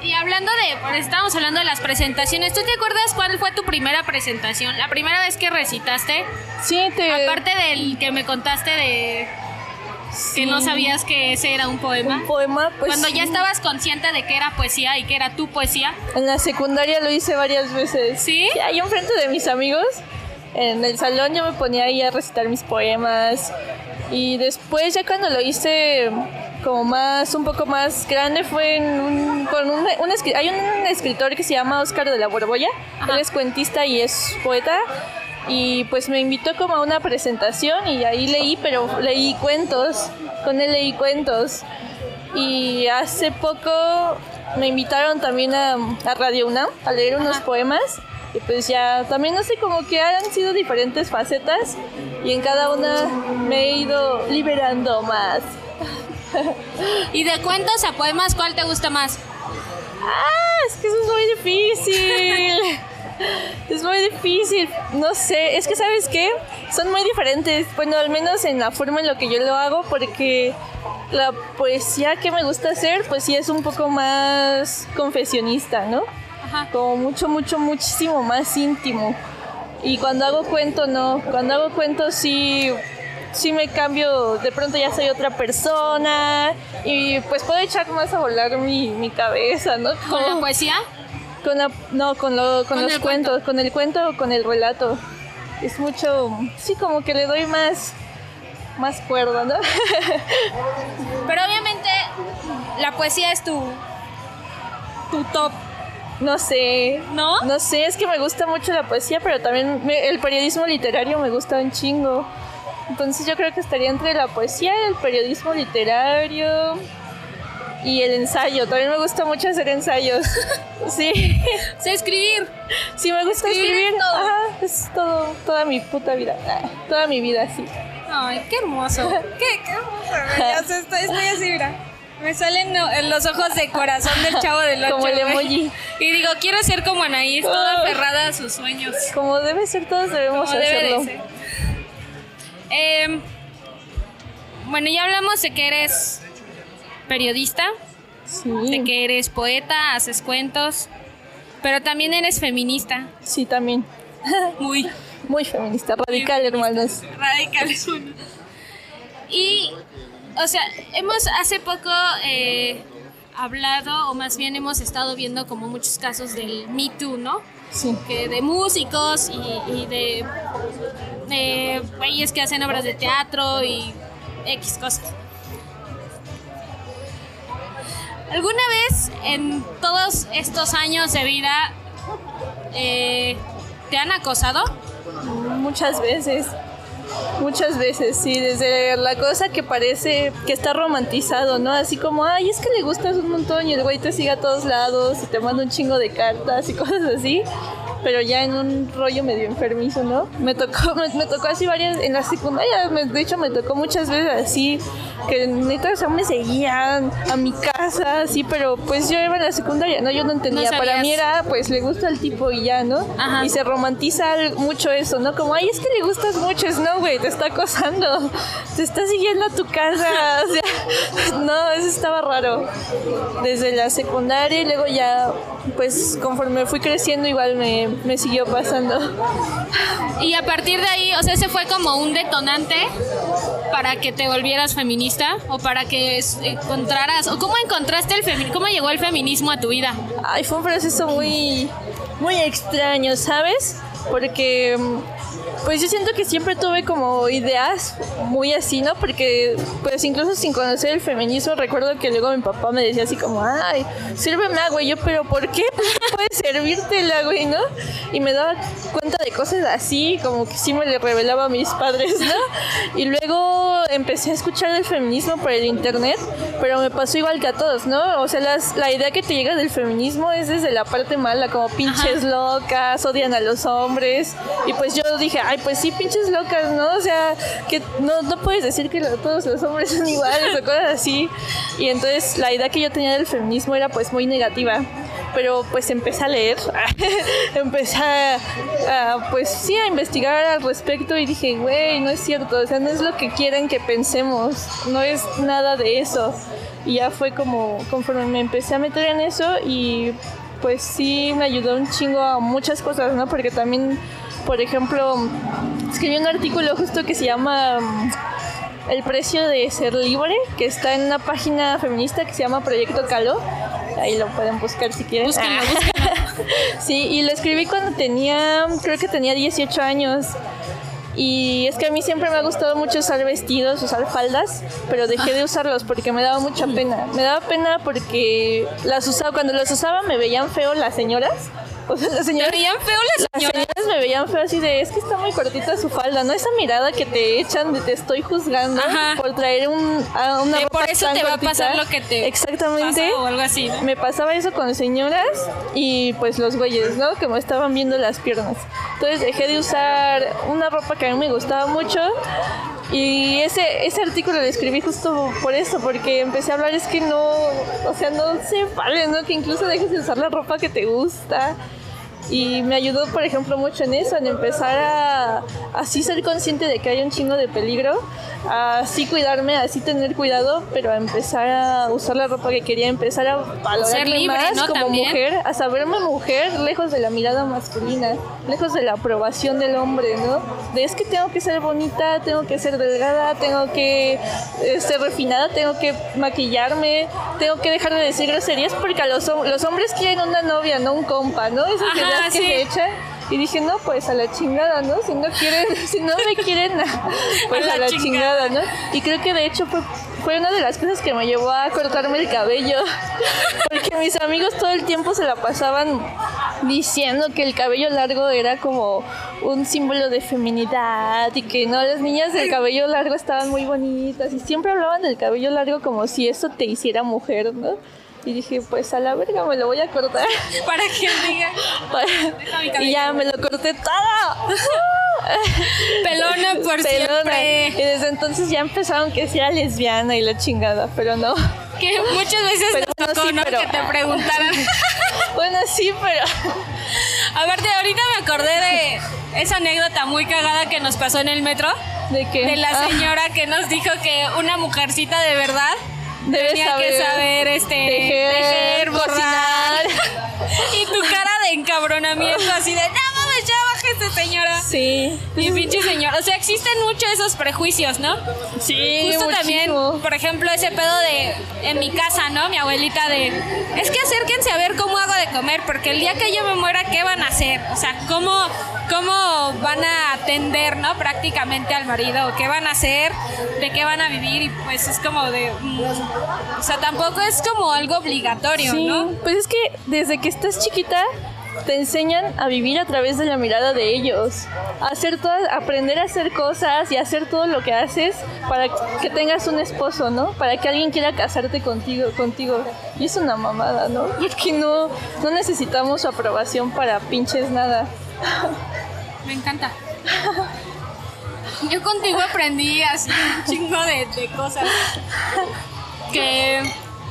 Y hablando de, pues, estábamos hablando de las presentaciones, ¿tú te acuerdas cuál fue tu primera presentación? La primera vez que recitaste, Sí, te... aparte del que me contaste de que sí, no sabías que ese era un poema. Un poema, pues Cuando ya estabas consciente de que era poesía y que era tu poesía. en la secundaria lo hice varias veces. ¿Sí? ahí enfrente de mis amigos, en el salón yo me ponía ahí a recitar mis poemas. Y después ya cuando lo hice como más, un poco más grande fue en un, con un, un hay un escritor que se llama Oscar de la Borbolla, Ajá. él es cuentista y es poeta. Y pues me invitó como a una presentación y ahí leí, pero leí cuentos, con él leí cuentos. Y hace poco me invitaron también a, a Radio UNAM a leer unos poemas y pues ya también no sé como que han sido diferentes facetas y en cada una me he ido liberando más. Y de cuentos a poemas, ¿cuál te gusta más? Ah, es que eso es muy difícil. Es muy difícil, no sé, es que sabes qué, son muy diferentes, bueno, al menos en la forma en lo que yo lo hago, porque la poesía que me gusta hacer, pues sí es un poco más confesionista, ¿no? Ajá. Como mucho, mucho, muchísimo más íntimo. Y cuando hago cuento, no, cuando hago cuento sí, sí me cambio, de pronto ya soy otra persona y pues puedo echar más a volar mi, mi cabeza, ¿no? ¿Con la poesía? con la- no, con, lo- con Con los cuentos, con el cuento o con el relato. Es mucho, sí, como que le doy más, más cuerda, ¿no? Pero obviamente la poesía es tu, tu top, no sé. ¿no? No sé, es que me gusta mucho la poesía, pero también me- el periodismo literario me gusta un chingo. Entonces yo creo que estaría entre la poesía y el periodismo literario. y el ensayo. También me gusta mucho hacer ensayos. Sí, Sé escribir. sí me gusta Escribir escribir. es todo. Ajá, es todo, toda mi puta vida. Ah, Toda mi vida, sí. Ay, qué hermoso. Qué, qué hermoso. Estoy, estoy así, mira. Me salen los ojos de corazón del chavo del ocho, Como el emoji. Y digo, quiero ser como Anaís, toda Ah. aferrada a sus sueños. Como debe ser, todos debemos Como debe hacerlo. de ser. Em, bueno, ya hablamos de que eres periodista, de Sí, que eres poeta, haces cuentos, pero también eres feminista. sí, también. Muy Muy feminista, radical, hermanos. radicales. bueno. Y, o sea, hemos hace poco eh, hablado, o más bien hemos estado viendo como muchos casos del Me Too, ¿no? Sí. que de músicos y, y de, de güeyes que hacen obras de teatro y X cosas. ¿Alguna vez en todos estos años de vida eh, te han acosado? Muchas veces. Muchas veces, sí, desde la cosa que parece que está romantizado, ¿no? Así como, ay, es que le gustas un montón y el güey te sigue a todos lados y te manda un chingo de cartas y cosas así, pero ya en un rollo medio enfermizo, ¿no? Me tocó, me, me tocó así varias, en la secundaria, de hecho me tocó muchas veces así, que neta, o sea, me seguían a mi casa, así, pero pues yo iba en la secundaria, ¿no? Yo no entendía, No para mí era, pues le gusta el tipo y ya, ¿no? Ajá. Y se romantiza mucho eso, ¿no? Como, ay, es que le gustas mucho, es no, güey, te está acosando, te está siguiendo a tu casa, o sea, no, eso estaba raro. Desde la secundaria y luego ya, pues conforme fui creciendo, igual me, me siguió pasando. Y a partir de ahí, o sea, ese fue como un detonante para que te volvieras feminista o para que encontraras, o cómo encontraste el feminismo, cómo llegó el feminismo a tu vida. Ay, fue un proceso muy, muy extraño, ¿sabes? Porque, mm, pues yo siento que siempre tuve como ideas muy así, ¿no? Porque, pues incluso sin conocer el feminismo, recuerdo que luego mi papá me decía así como, ay, sírveme agua, y yo, pero ¿por qué? No puedes servírtela, güey, ¿no? Y me daba cuenta de cosas así, como que sí me le revelaba a mis padres, ¿no? Y luego empecé a escuchar del feminismo por el internet, pero me pasó igual que a todos, ¿no? O sea, las- la idea que te llega del feminismo es desde la parte mala, como pinches locas, odian a los hombres. Y pues yo dije, ay, pues sí, pinches locas, ¿no? O sea, que no, no puedes decir que lo- todos los hombres son iguales o cosas así. Y entonces la idea que yo tenía del feminismo era pues muy negativa. Pero pues empecé a leer, empecé a, a, pues sí, a investigar al respecto y dije, güey, no es cierto, o sea, no es lo que quieren que pensemos, no es nada de eso. Y ya fue como, conforme me empecé a meter en eso y pues sí me ayudó un chingo a muchas cosas, ¿no? Porque también, por ejemplo, escribí un artículo justo que se llama mm, El precio de ser libre, que está en una página feminista que se llama Proyecto Caló. Ahí lo pueden buscar si quieren. Búsquenlo, sí, y lo escribí cuando tenía, creo que tenía 18 años. Y es que a mí siempre me ha gustado mucho usar vestidos, usar faldas, pero dejé de usarlos porque me daba mucha pena. Me daba pena porque las usaba, cuando las usaba me veían feo las señoras. O sea, las ¿Te señoras, veían feo las las señoras? me veían feo así de, es que está muy cortita su falda, ¿no? Esa mirada que te echan de te estoy juzgando Ajá. por traer un, a una ropa por eso tan te va a pasar lo que te Exactamente. pasa o algo así, ¿no? Me pasaba eso con señoras y pues los güeyes, ¿no? Que me estaban viendo las piernas. Entonces dejé de usar una ropa que a mí me gustaba mucho y ese, ese artículo lo escribí justo por eso, porque empecé a hablar, es que no, o sea, no se vale, ¿no? Que incluso dejes de usar la ropa que te gusta. Y me ayudó, por ejemplo, mucho en eso, en empezar a así ser consciente de que hay un chingo de peligro, a así cuidarme, a así tener cuidado, pero a empezar a usar la ropa que quería, empezar a valorarme libre, más ¿no? como También. mujer, a saberme mujer lejos de la mirada masculina, lejos de la aprobación del hombre, ¿no? De es que tengo que ser bonita, tengo que ser delgada, tengo que eh, ser refinada, tengo que maquillarme, tengo que dejar de decir groserías porque a los, los hombres quieren una novia, no un compa, ¿no? Esas Ajá, ideas que sí. se echan. Y dije, no, pues a la chingada, ¿no? Si no quieren, si no me quieren, pues A a la la, chingada. chingada, ¿no? Y creo que de hecho fue, fue una de las cosas que me llevó a cortarme el cabello. Porque mis amigos todo el tiempo se la pasaban diciendo que el cabello largo era como un símbolo de feminidad y que no, las niñas del cabello largo estaban muy bonitas y siempre hablaban del cabello largo como si eso te hiciera mujer, ¿no? Y dije, pues a la verga me lo voy a cortar. Para que diga. Para-. Y ya me lo corté todo. Pelona por Pelona. Y siempre. desde entonces ya empezaron que sea lesbiana y la chingada, pero no. Que muchas veces Pero tocó, sí, ¿no? pero- Que te preguntaran. Bueno, sí, pero Aparte, ahorita me acordé de esa anécdota muy cagada que nos pasó en el metro. de que De la Ah, señora que nos dijo que una mujercita de verdad debes tenía que saber este tejer, tejer, borrar. cocinar. y tu cara de encabronamiento así de, no ya bájese señora. Sí. Y pinche señora, o sea, existen mucho esos prejuicios, ¿no? Sí, Justo también, muchísimo. por ejemplo, ese pedo de en mi casa, ¿no? Mi abuelita de, es que acérquense a ver cómo hago de comer, porque el día que yo me muera, ¿qué van a hacer? O sea, ¿cómo, cómo van a atender, ¿no? Prácticamente al marido, ¿qué van a hacer? ¿De qué van a vivir? Y pues es como de, mm, o sea, tampoco es como algo obligatorio, Sí, ¿no? pues es que desde que estás chiquita te enseñan a vivir a través de la mirada de ellos, a hacer aprender a hacer cosas y hacer todo lo que haces para que tengas un esposo, ¿no? Para que alguien quiera casarte contigo, contigo. Y es una mamada, ¿no? Porque no, no necesitamos su aprobación para pinches nada. Me encanta. Yo contigo aprendí así un chingo de, de cosas que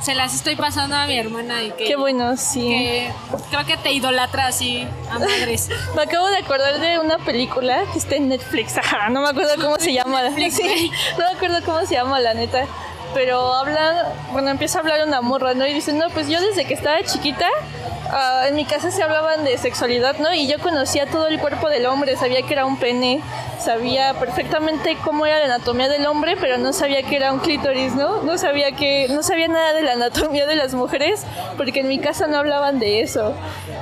se las estoy pasando a mi hermana y que, Qué bueno, sí. que creo que te idolatra así a madres. Me acabo de acordar de una película que está en Netflix, ajá, no me acuerdo cómo se llama. Sí, no me acuerdo cómo se llama, la neta. Pero habla, bueno, empieza a hablar una morra, ¿no? Y dice, no, pues yo desde que estaba chiquita, ah, en mi casa se hablaban de sexualidad, ¿no? Y yo conocía todo el cuerpo del hombre, sabía que era un pene, sabía perfectamente cómo era la anatomía del hombre, pero no sabía que era un clítoris, ¿no? No sabía que, no sabía nada de la anatomía de las mujeres, porque en mi casa no hablaban de eso.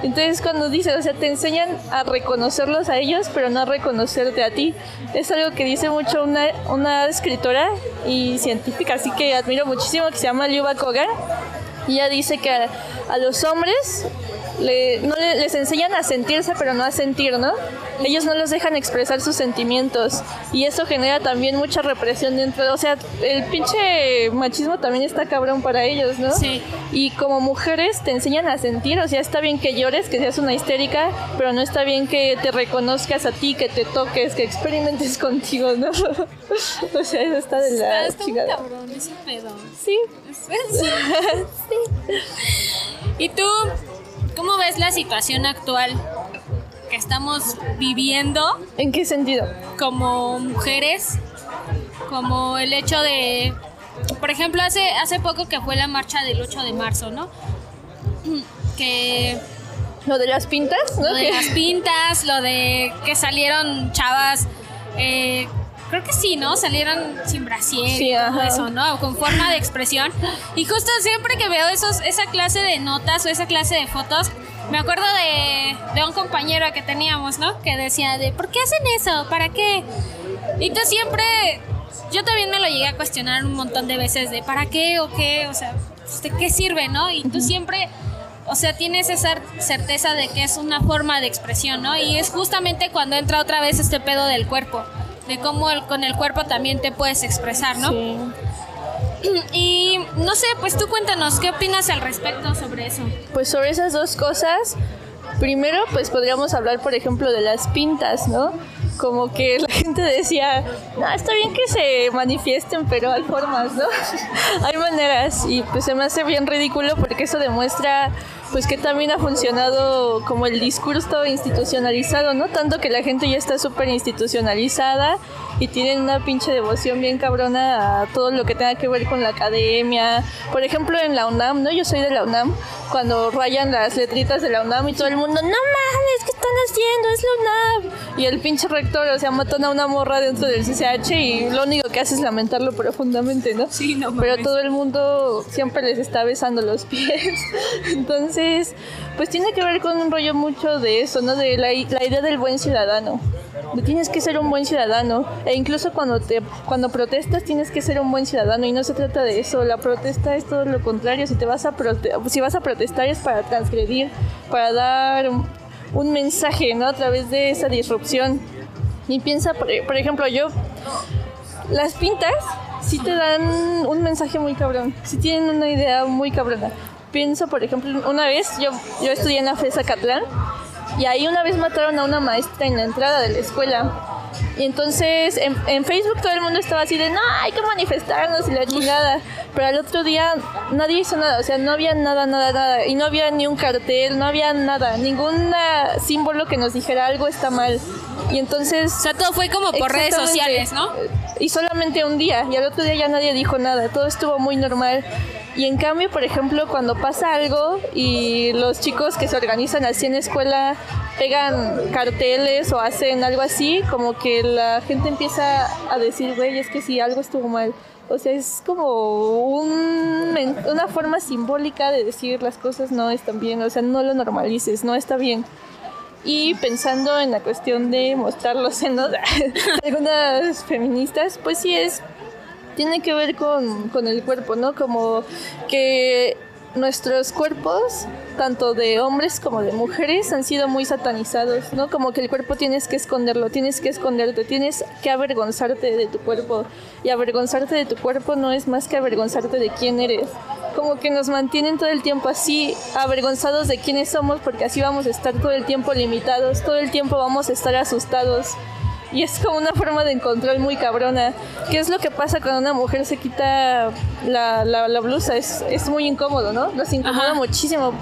Entonces cuando dice, o sea, te enseñan a reconocerlos a ellos, pero no a reconocerte a ti. Es algo que dice mucho una, una escritora y científica, así que admiro muchísimo, que se llama Liuba Kogan. Y ella dice que a, a los hombres le- no le- les enseñan a sentirse, pero no a sentir, ¿no? Ellos no los dejan expresar sus sentimientos. Y eso genera también mucha represión dentro. O sea, el pinche machismo también está cabrón para ellos, ¿no? Sí. Y como mujeres te enseñan a sentir, o sea, está bien que llores, que seas una histérica, pero no está bien que te reconozcas a ti, que te toques, que experimentes contigo, ¿no? o sea, eso está de la Está muy chingada. cabrón ese pedo. Sí. ¿Y tú cómo ves la situación actual que estamos viviendo ¿En qué sentido? como mujeres? Como el hecho de, por ejemplo, hace, hace poco que fue la marcha del 8 de marzo, ¿no? Que Lo de las pintas, ¿no? lo de las pintas, lo de que salieron chavas, eh, creo que sí, ¿no? Salieron sin brasier Sí, y todo eso, ¿no? Con forma de expresión. Y justo siempre que veo esos, esa clase de notas o esa clase de fotos, me acuerdo de, de un compañero que teníamos, ¿no? Que decía de, ¿por qué hacen eso? ¿Para qué? Y tú siempre, yo también me lo llegué a cuestionar un montón de veces de, ¿para qué o qué? O sea, pues, ¿de qué sirve, no? Y tú siempre... O sea, tienes esa certeza de que es una forma de expresión, ¿no? Y es justamente cuando entra otra vez este pedo del cuerpo, de cómo el- con el cuerpo también te puedes expresar, ¿no? Sí. Y no sé, pues tú cuéntanos, ¿qué opinas al respecto sobre eso? Pues sobre esas dos cosas, primero pues podríamos hablar por ejemplo de las pintas, ¿no? Como que la gente decía, no, está bien que se manifiesten, pero hay formas, ¿no? hay maneras y pues se me hace bien ridículo porque eso demuestra pues que también ha funcionado como el discurso institucionalizado, ¿no? Tanto que la gente ya está súper institucionalizada y tienen una pinche devoción bien cabrona a todo lo que tenga que ver con la academia. Por ejemplo, en la UNAM, ¿no? Yo soy de la UNAM, cuando rayan las letritas de la UNAM y todo el mundo, no mames, ¿qué están haciendo? Es la UNAM. Y el pinche rector, o sea, matan a una morra dentro del CCH y lo único que hace es lamentarlo profundamente, ¿no? Sí, no Pero mames. todo el mundo siempre les está besando los pies. Entonces, pues tiene que ver con un rollo mucho de eso, ¿no? De la, la idea del buen ciudadano. Tienes que ser un buen ciudadano. E incluso cuando te cuando protestas tienes que ser un buen ciudadano. Y no se trata de eso. La protesta es todo lo contrario. Si te vas a prote- si vas a protestar es para transgredir para dar un, un mensaje no a través de esa disrupción. Y piensa por, por ejemplo yo las pintas sí te dan un mensaje muy cabrón, sí tienen una idea muy cabrona. Pienso, por ejemplo, una vez yo, yo estudié en la FESA Catlán y ahí una vez mataron a una maestra en la entrada de la escuela. Y entonces en, en Facebook todo el mundo estaba así de, no, hay que manifestarnos y la chingada. Pero al otro día nadie hizo nada, o sea, no había nada, nada, nada. Y no había ni un cartel, no había nada, ningún símbolo que nos dijera algo está mal. Y entonces... O sea, todo fue como por redes sociales, ¿no? Y solamente un día, y al otro día ya nadie dijo nada, todo estuvo muy normal. Y en cambio, por ejemplo, cuando pasa algo y los chicos que se organizan así en escuela pegan carteles o hacen algo así, como que la gente empieza a decir, güey, es que sí, algo estuvo mal. O sea, es como un una forma simbólica de decir las cosas no están bien, o sea, no lo normalices, no está bien. Y pensando en la cuestión de mostrar los senos algunas feministas, pues sí es, tiene que ver con, con el cuerpo, ¿no? Como que nuestros cuerpos, tanto de hombres como de mujeres, han sido muy satanizados, ¿no? Como que el cuerpo tienes que esconderlo, tienes que esconderte, tienes que avergonzarte de tu cuerpo. Y avergonzarte de tu cuerpo no es más que avergonzarte de quién eres. Como que nos mantienen todo el tiempo así, avergonzados de quiénes somos, porque así vamos a estar todo el tiempo limitados, todo el tiempo vamos a estar asustados. Y es como una forma de control muy cabrona. ¿Qué es lo que pasa cuando una mujer se quita la, la- la blusa? Es, es muy incómodo, ¿no? Nos incomoda Ajá. muchísimo.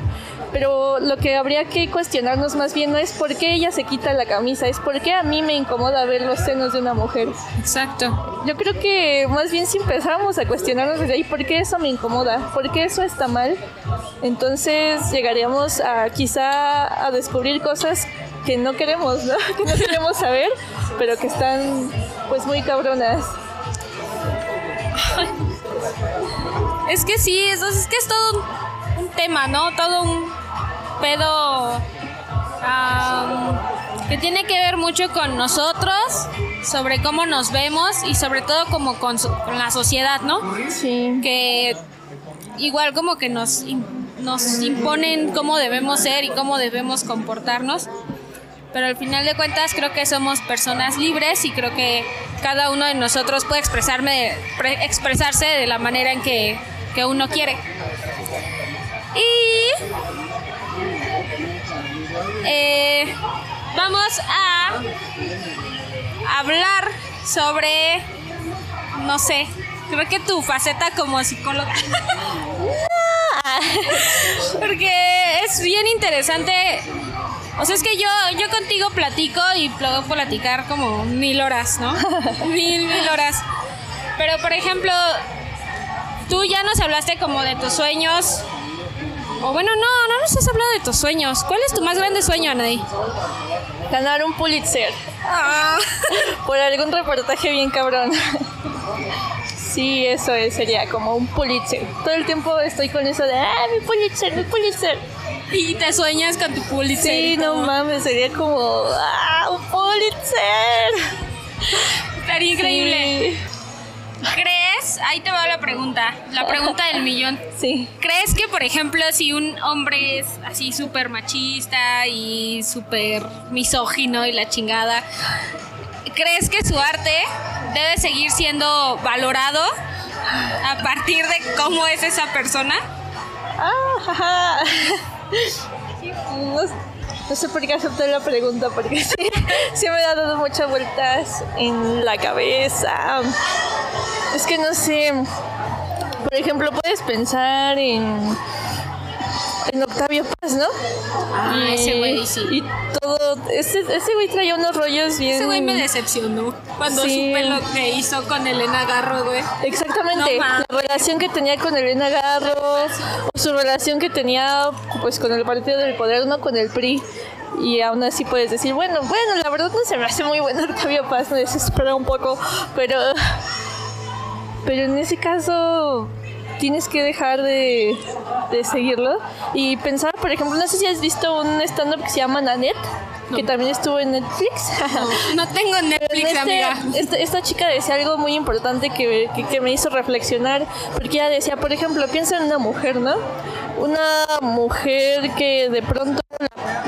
Pero lo que habría que cuestionarnos más bien no es por qué ella se quita la camisa, es por qué a mí me incomoda ver los senos de una mujer. Exacto. Yo creo que más bien si empezáramos a cuestionarnos desde ahí, ¿por qué eso me incomoda? ¿Por qué eso está mal? Entonces llegaríamos a quizá a descubrir cosas que no queremos, ¿no? Que no queremos saber, pero que están pues muy cabronas. Es que sí, eso es que es todo un, un tema, ¿no? Todo un pedo am, que tiene que ver mucho con nosotros, sobre cómo nos vemos y sobre todo como con, con la sociedad, ¿no? Sí. Que igual como que nos, nos imponen cómo debemos ser y cómo debemos comportarnos. Pero al final de cuentas creo que somos personas libres y creo que cada uno de nosotros puede expresarme, pre- expresarse de la manera en que, que uno quiere. Y eh, vamos a hablar sobre, no sé, creo que tu faceta como psicóloga. Porque es bien interesante. O sea, es que yo, yo contigo platico y puedo platicar como mil horas, ¿no? mil, mil horas. Pero, por ejemplo, tú ya nos hablaste como de tus sueños. O bueno, no, no nos has hablado de tus sueños. ¿Cuál es tu más grande sueño, Anaí? Ganar un Pulitzer Ah. por algún reportaje bien cabrón. Sí, eso es, sería como un Pulitzer. Todo el tiempo estoy con eso de, ah, mi Pulitzer, mi Pulitzer. Y te sueñas con tu Pulitzer. Sí, no mames, sería como, ah, un Pulitzer. Estaría increíble. Sí. ¿Crees? Ahí te va la pregunta. La pregunta del millón. Sí. ¿Crees que, por ejemplo, si un hombre es así súper machista y súper misógino y la chingada, ¿crees que su arte debe seguir siendo valorado a partir de cómo es esa persona? Ah, no sé por qué acepté la pregunta, porque sí, sí me ha dado muchas vueltas en la cabeza. Es que no sé. Por ejemplo, puedes pensar en. En Octavio Paz, ¿no? Ah, ese güey, sí. Y todo. Ese, ese güey traía unos rollos bien. Ese güey me decepcionó cuando Sí. supe lo que hizo con Elena Garro, güey. Exactamente, No la relación que tenía con Elena Garro, o su relación que tenía pues con el Partido del Poder, no con el PRI. Y aún así puedes decir, bueno, bueno, la verdad no se me hace muy bueno Octavio Paz, me desespera un poco, pero pero en ese caso tienes que dejar de de seguirlo. Y pensaba, por ejemplo, no sé si has visto un stand-up que se llama Nanette, que también estuvo en Netflix. No tengo Netflix, Este- amiga. este- esta chica decía algo muy importante que, que- que me hizo reflexionar, porque ella decía, por ejemplo, piensa en una mujer, ¿no? Una mujer que de pronto la,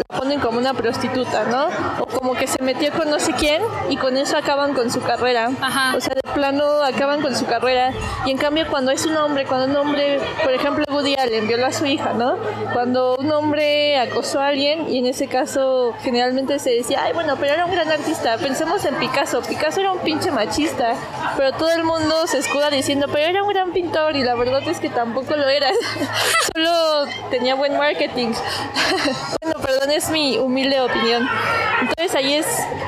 la ponen como una prostituta, ¿no? O como que se metió con no sé quién y con eso acaban con su carrera. Ajá. O sea, de plano acaban con su carrera. Y en cambio, cuando es un hombre, cuando un hombre, por ejemplo, Woody Allen violó a su hija, ¿no? Cuando un hombre acosó a alguien, y en ese caso generalmente se decía, ay, bueno, pero era un gran artista. Pensemos en Picasso. Picasso era un pinche machista, pero todo el mundo se escuda diciendo, pero era un gran pintor, y la verdad es que tampoco lo era. Solo tenía buen marketing. bueno, perdón, es mi humilde opinión. Entonces ahí es,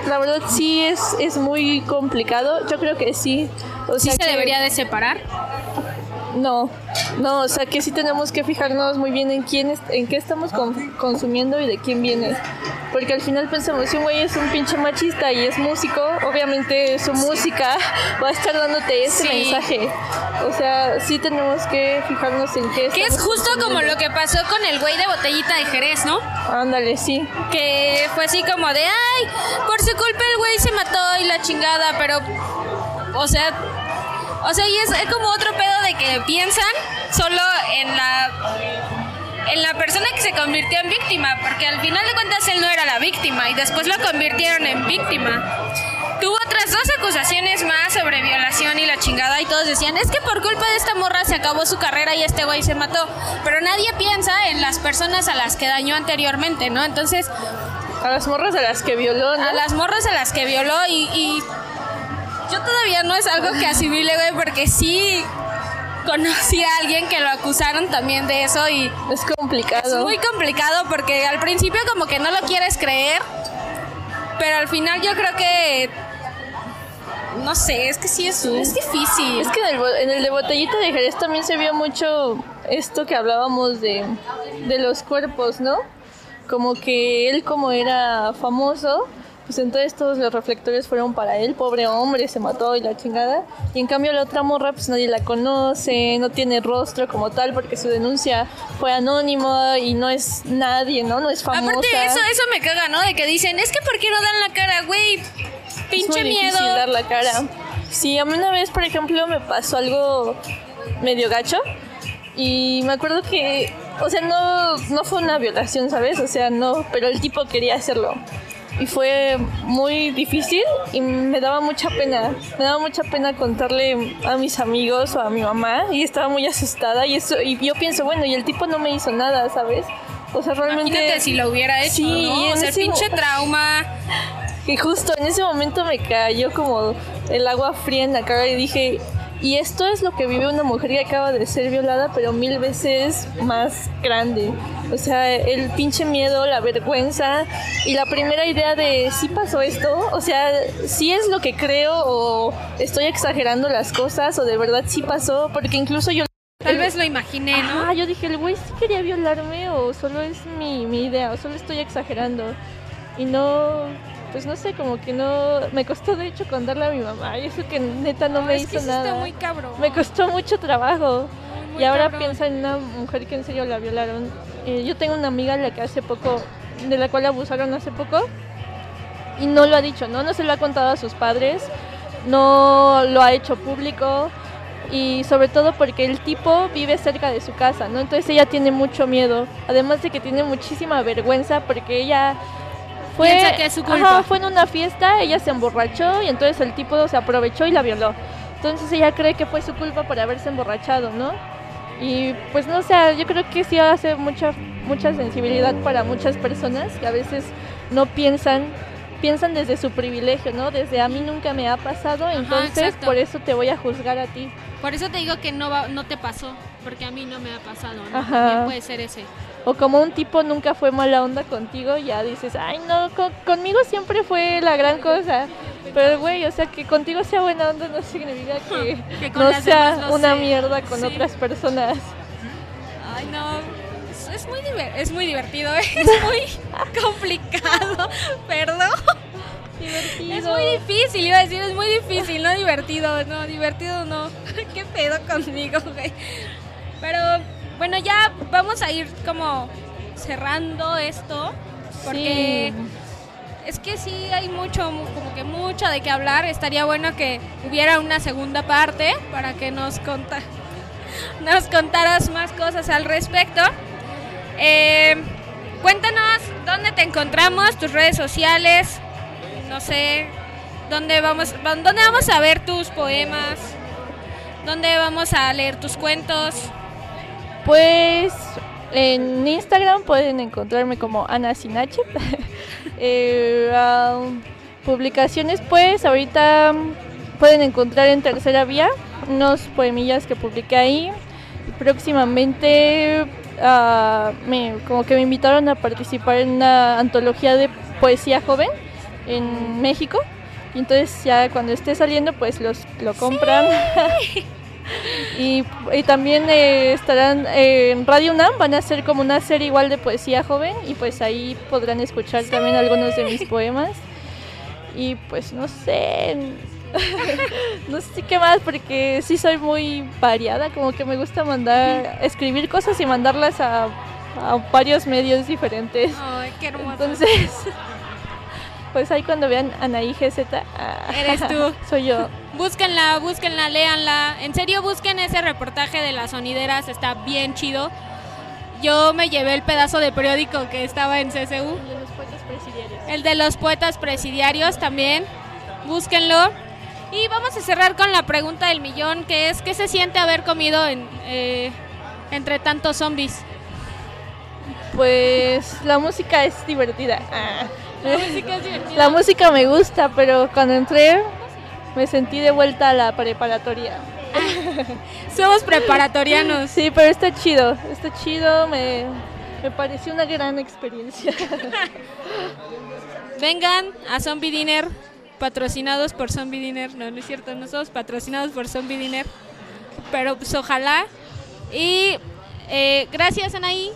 la verdad sí es, es muy complicado. Yo creo que sí. O Sí sea se que- debería de separar. No, no, o sea que sí tenemos que fijarnos muy bien en quién, es- en qué estamos con- consumiendo y de quién viene. Porque al final pensamos, si un güey es un pinche machista y es músico, obviamente su música va a estar dándote ese Sí. mensaje. O sea, sí tenemos que fijarnos en qué Que es justo como lo que pasó con el güey de botellita de Jerez, ¿no? Ándale, sí. Que fue así como de, ay, por su culpa el güey se mató y la chingada, pero, o sea, o sea, y es, es como otro pedo de que piensan solo en la, en la persona que se convirtió en víctima, porque al final de cuentas él no era la víctima y después lo convirtieron en víctima. Tuvo otras dos acusaciones más sobre violación y la chingada y todos decían, es que por culpa de esta morra se acabó su carrera y este güey se mató. Pero nadie piensa en las personas a las que dañó anteriormente, ¿no? Entonces, A las morras a las que violó, ¿no? a las morras a las que violó y, y yo todavía no es algo que asimile, güey, porque sí conocí a alguien que lo acusaron también de eso y Es complicado. es muy complicado porque al principio como que no lo quieres creer, pero al final yo creo que no sé, es que sí es, es difícil. Es que en el, en el de Botellita de Jerez también se vio mucho esto que hablábamos de, de los cuerpos, ¿no? Como que él como era famoso, pues entonces todos los reflectores fueron para él, pobre hombre, se mató y la chingada. Y en cambio la otra morra pues nadie la conoce, no tiene rostro como tal porque su denuncia fue anónima y no es nadie, ¿no? No es famosa. Aparte eso, eso me caga, ¿no? De que dicen, es que ¿por qué no dan la cara, güey? es Pinche muy miedo. difícil dar la cara. Sí, a mí una vez, por ejemplo, me pasó algo medio gacho y me acuerdo que, o sea, no, no fue una violación, ¿sabes? O sea, no, pero el tipo quería hacerlo. Y fue muy difícil y me daba mucha pena. Me daba mucha pena contarle a mis amigos o a mi mamá y estaba muy asustada y eso y yo pienso, bueno, y el tipo no me hizo nada, ¿sabes? O sea, realmente Imagínate si lo hubiera hecho, Sí, y ¿no? O en sea, ese pinche trauma. y justo en ese momento me cayó como el agua fría en la cara y dije, y esto es lo que vive una mujer que acaba de ser violada, pero mil veces más grande. O sea, el pinche miedo, la vergüenza y la primera idea de si pasó esto, o sea, si es lo que creo o estoy exagerando las cosas o de verdad sí pasó, porque incluso yo... Tal vez lo imaginé, ¿no? Ah, yo dije, el güey sí quería violarme o solo es mi, mi idea o solo estoy exagerando. Y no, pues no sé, como que no, me costó de hecho contarle a mi mamá y eso que neta no, me es hizo que nada. está muy cabrón. Me costó mucho trabajo. Muy, muy y ahora cabrón. piensa en una mujer que en serio la violaron. Eh, yo tengo una amiga la que hace poco, de la cual abusaron hace poco y no lo ha dicho, ¿no? No se lo ha contado a sus padres, no lo ha hecho público y sobre todo porque el tipo vive cerca de su casa, ¿no? Entonces ella tiene mucho miedo, además de que tiene muchísima vergüenza porque ella fue, que es su culpa. Ajá, fue en una fiesta, ella se emborrachó y entonces el tipo se aprovechó y la violó. Entonces ella cree que fue su culpa por haberse emborrachado, ¿no? Y pues no sé, yo creo que sí hace mucha mucha sensibilidad para muchas personas que a veces no piensan piensan desde su privilegio, ¿no? Desde a mí nunca me ha pasado, entonces exacto. por eso te voy a juzgar a ti. Por eso te digo que no, va- no te pasó, porque a mí no me ha pasado, ¿no? Ajá. También puede ser ese. O como un tipo nunca fue mala onda contigo, ya dices, ay no, co- conmigo siempre fue la gran cosa. Pero güey, o sea, que contigo sea buena onda no significa que, no sea no una sé. mierda con Sí. otras personas. Ay, no. Es, muy, es muy divertido, es muy complicado, perdón. Divertido. Es muy difícil, iba a decir, es muy difícil, no divertido, no, divertido no. ¿Qué pedo conmigo, güey? Pero Bueno, ya vamos a ir como cerrando esto, porque es que sí hay mucho, como que mucho de qué hablar. Estaría bueno que hubiera una segunda parte para que nos, conta nos contaras más cosas al respecto. Eh, cuéntanos dónde te encontramos, tus redes sociales, no sé, dónde vamos, dónde vamos a ver tus poemas, dónde vamos a leer tus cuentos. Pues en Instagram pueden encontrarme como Ana Sinache. eh, um, publicaciones pues ahorita pueden encontrar en Tercera Vía unos poemillas que publiqué ahí. Próximamente uh, me, como que me invitaron a participar en una antología de poesía joven en México. Y entonces ya cuando esté saliendo pues los lo compran. Sí. Y, y, también eh, estarán eh, en Radio UNAM, van a hacer como una serie igual de poesía joven y pues ahí podrán escuchar sí. también algunos de mis poemas. Y pues no sé, no sé qué más porque sí soy muy variada, como que me gusta mandar, escribir cosas y mandarlas a, a varios medios diferentes. Ay, qué hermoso. Entonces... Pues ahí cuando vean Anaí GZ, ah, eres tú. Soy yo. Búsquenla, búsquenla, léanla. En serio, busquen ese reportaje de las sonideras, está bien chido. Yo me llevé el pedazo de periódico que estaba en CSU. El de los poetas presidiarios. El de los poetas presidiarios también. Búsquenlo. Y vamos a cerrar con la pregunta del millón, que es ¿qué se siente haber comido en, eh, entre tantos zombies? Pues la música es divertida. Ah. La música es divertida. La música me gusta, pero cuando entré me sentí de vuelta a la preparatoria. Somos preparatorianos. Sí, pero está chido, está chido, me, me pareció una gran experiencia. Vengan a Zombie Dinner, patrocinados por Zombie Dinner. No, no es cierto, no somos patrocinados por Zombie Dinner, pero pues ojalá. Y eh, gracias, Anaí.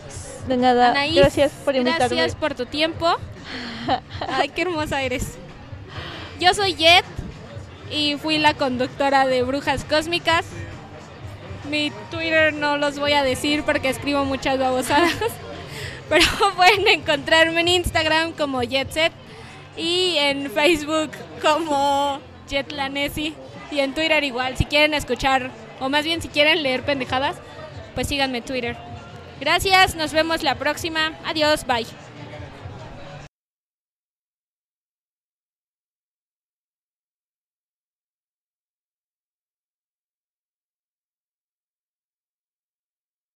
De nada, Anaís, gracias por invitarme. Gracias por tu tiempo. Ay, qué hermosa eres. Yo soy Jet y fui la conductora de Brujas Cósmicas. Mi Twitter no los voy a decir porque escribo muchas babosadas. Pero pueden encontrarme en Instagram como JetSet y en Facebook como Jetlanesi y en Twitter igual. Si quieren escuchar, o más bien si quieren leer pendejadas, pues síganme Twitter. Gracias, nos vemos la próxima. Adiós, bye.